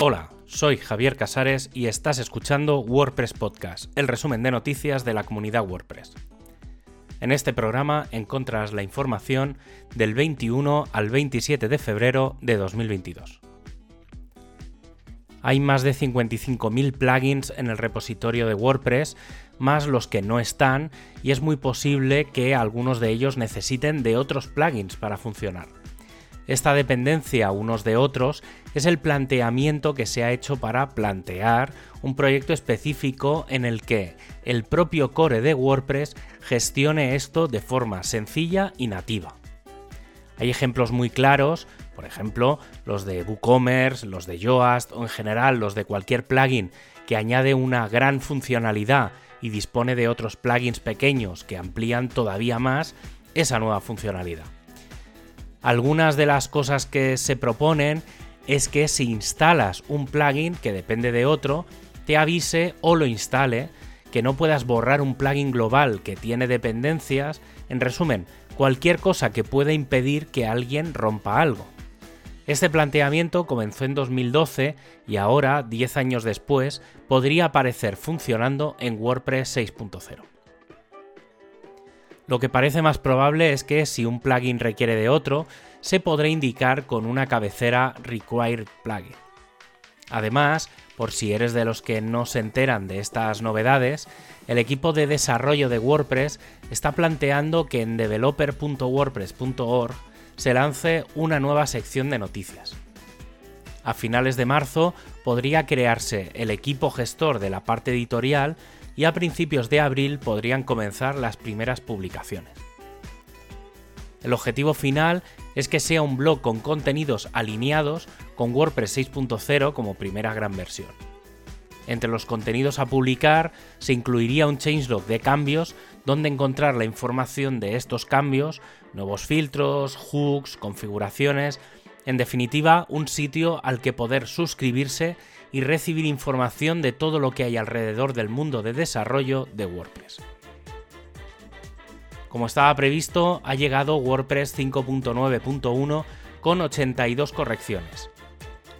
Hola, soy Javier Casares y estás escuchando WordPress Podcast, el resumen de noticias de la comunidad WordPress. En este programa encontrarás la información del 21 al 27 de febrero de 2022. Hay más de 55.000 plugins en el repositorio de WordPress, más los que no están, y es muy posible que algunos de ellos necesiten de otros plugins para funcionar. Esta dependencia unos de otros es el planteamiento que se ha hecho para plantear un proyecto específico en el que el propio core de WordPress gestione esto de forma sencilla y nativa. Hay ejemplos muy claros, por ejemplo, los de WooCommerce, los de Yoast o en general los de cualquier plugin que añade una gran funcionalidad y dispone de otros plugins pequeños que amplían todavía más esa nueva funcionalidad. Algunas de las cosas que se proponen es que si instalas un plugin que depende de otro, te avise o lo instale, que no puedas borrar un plugin global que tiene dependencias, en resumen, cualquier cosa que pueda impedir que alguien rompa algo. Este planteamiento comenzó en 2012 y ahora, 10 años después, podría aparecer funcionando en WordPress 6.0. Lo que parece más probable es que si un plugin requiere de otro, se podrá indicar con una cabecera Required Plugin. Además, por si eres de los que no se enteran de estas novedades, el equipo de desarrollo de WordPress está planteando que en developer.wordpress.org se lance una nueva sección de noticias. A finales de marzo podría crearse el equipo gestor de la parte editorial y a principios de abril podrían comenzar las primeras publicaciones. El objetivo final es que sea un blog con contenidos alineados con WordPress 6.0 como primera gran versión. Entre los contenidos a publicar se incluiría un changelog de cambios donde encontrar la información de estos cambios, nuevos filtros, hooks, configuraciones, en definitiva un sitio al que poder suscribirse y recibir información de todo lo que hay alrededor del mundo de desarrollo de WordPress. Como estaba previsto, ha llegado WordPress 5.9.1 con 82 correcciones.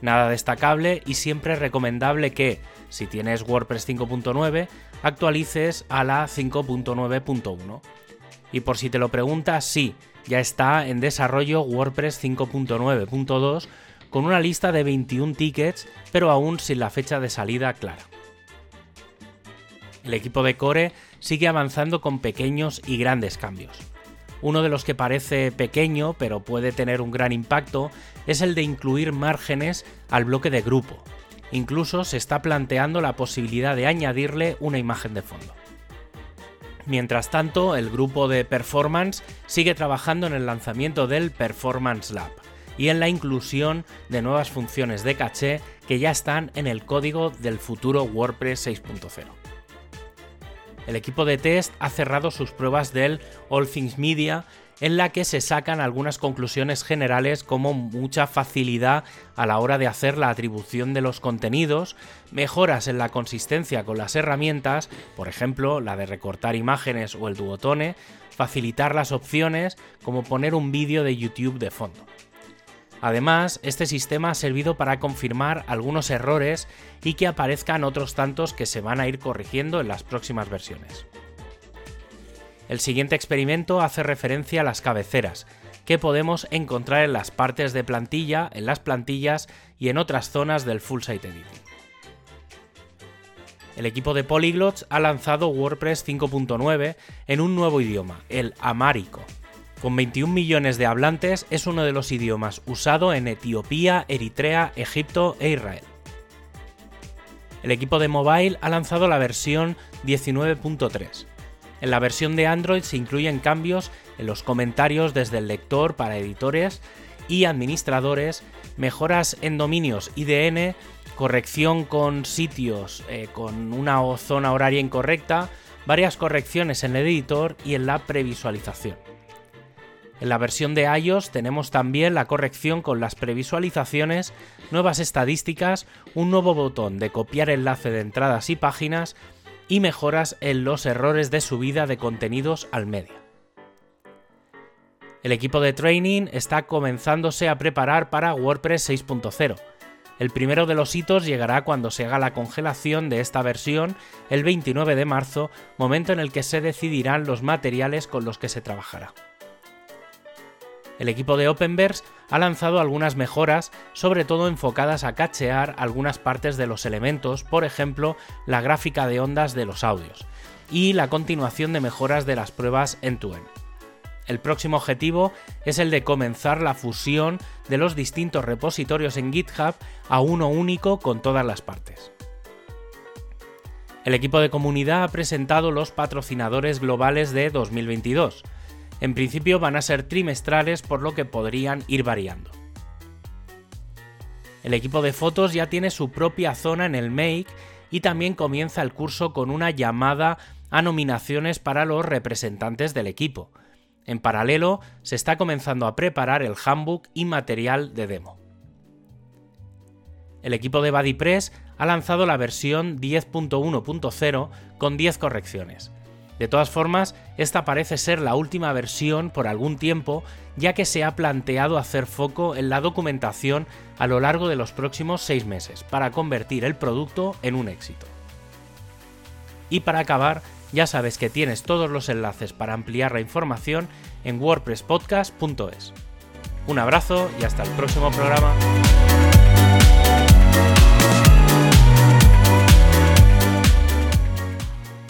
Nada destacable y siempre recomendable que, si tienes WordPress 5.9, actualices a la 5.9.1. Y por si te lo preguntas, sí, ya está en desarrollo WordPress 5.9.2 con una lista de 21 tickets, pero aún sin la fecha de salida clara. El equipo de Core sigue avanzando con pequeños y grandes cambios. Uno de los que parece pequeño pero puede tener un gran impacto es el de incluir márgenes al bloque de grupo. Incluso se está planteando la posibilidad de añadirle una imagen de fondo. Mientras tanto, el grupo de Performance sigue trabajando en el lanzamiento del Performance Lab y en la inclusión de nuevas funciones de caché que ya están en el código del futuro WordPress 6.0. El equipo de test ha cerrado sus pruebas del All Things Media en la que se sacan algunas conclusiones generales como mucha facilidad a la hora de hacer la atribución de los contenidos, mejoras en la consistencia con las herramientas, por ejemplo la de recortar imágenes o el duotone, facilitar las opciones como poner un vídeo de YouTube de fondo. Además, este sistema ha servido para confirmar algunos errores y que aparezcan otros tantos que se van a ir corrigiendo en las próximas versiones. El siguiente experimento hace referencia a las cabeceras, que podemos encontrar en las partes de plantilla, en las plantillas y en otras zonas del Full Site Editing. El equipo de Polyglots ha lanzado WordPress 5.9 en un nuevo idioma, el amárico, con 21 millones de hablantes, es uno de los idiomas usado en Etiopía, Eritrea, Egipto e Israel. El equipo de mobile ha lanzado la versión 19.3. En la versión de Android se incluyen cambios en los comentarios desde el lector para editores y administradores, mejoras en dominios IDN, corrección con sitios eh, con una zona horaria incorrecta, varias correcciones en el editor y en la previsualización. En la versión de iOS tenemos también la corrección con las previsualizaciones, nuevas estadísticas, un nuevo botón de copiar enlace de entradas y páginas y mejoras en los errores de subida de contenidos al medio. El equipo de training está comenzándose a preparar para WordPress 6.0. El primero de los hitos llegará cuando se haga la congelación de esta versión el 29 de marzo, momento en el que se decidirán los materiales con los que se trabajará. El equipo de Openverse ha lanzado algunas mejoras, sobre todo enfocadas a cachear algunas partes de los elementos, por ejemplo, la gráfica de ondas de los audios, y la continuación de mejoras de las pruebas end-to-end. El próximo objetivo es el de comenzar la fusión de los distintos repositorios en GitHub a uno único con todas las partes. El equipo de comunidad ha presentado los patrocinadores globales de 2022. En principio van a ser trimestrales por lo que podrían ir variando. El equipo de fotos ya tiene su propia zona en el Make y también comienza el curso con una llamada a nominaciones para los representantes del equipo. En paralelo, se está comenzando a preparar el handbook y material de demo. El equipo de BuddyPress ha lanzado la versión 10.1.0 con 10 correcciones. De todas formas, esta parece ser la última versión por algún tiempo, ya que se ha planteado hacer foco en la documentación a lo largo de los próximos 6 meses para convertir el producto en un éxito. Y para acabar, ya sabes que tienes todos los enlaces para ampliar la información en wordpresspodcast.es. Un abrazo y hasta el próximo programa.